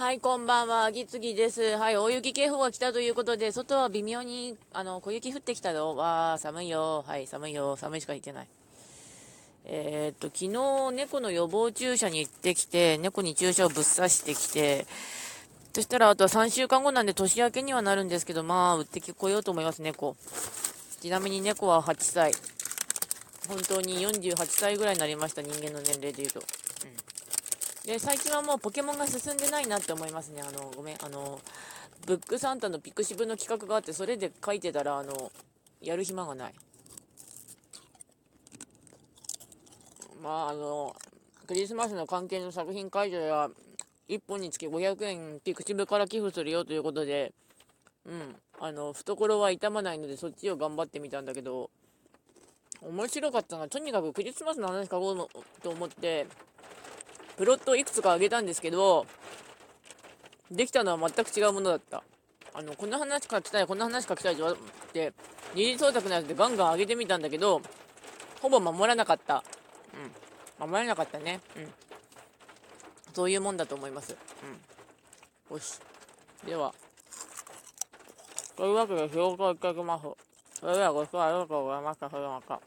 はい、こんばんは。ぎつぎです。はい、大雪警報が来たということで、外は微妙に、あの、小雪降ってきたよ。わー、寒いよ。はい、寒いよ。寒いしか言ってない。えー、っと、昨日、猫の予防注射に行ってきて、猫に注射をぶっ刺してきて、そしたら、あとは3週間後なんで年明けにはなるんですけど、まあ、売ってこようと思います、猫。ちなみに猫は8歳。本当に48歳ぐらいになりました、人間の年齢で言うと。うんで、最近はもうポケモンが進んでないなって思いますね。あの、ごめん、あの、ブックサンタのピクシブの企画があって、それで書いてたら、あの、やる暇がない。まあ、あの、クリスマスの関係の作品解除や、1本につき500円ピクシブから寄付するよということで、うん、あの、懐は痛まないので、そっちを頑張ってみたんだけど、面白かったのは、とにかくクリスマスの話書こうと思って、プロットをいくつかあげたんですけど、できたのは全く違うものだった。あの、こんな話書きたい、こんな話書きたいって、二次創作のやつでガンガン上げてみたんだけど、ほぼ守らなかった。うん。守らなかったね。うん。そういうもんだと思います。うん。よし。では。というわけで、仕事を行ってきます。それではご視聴ありがとうございました。それではまた。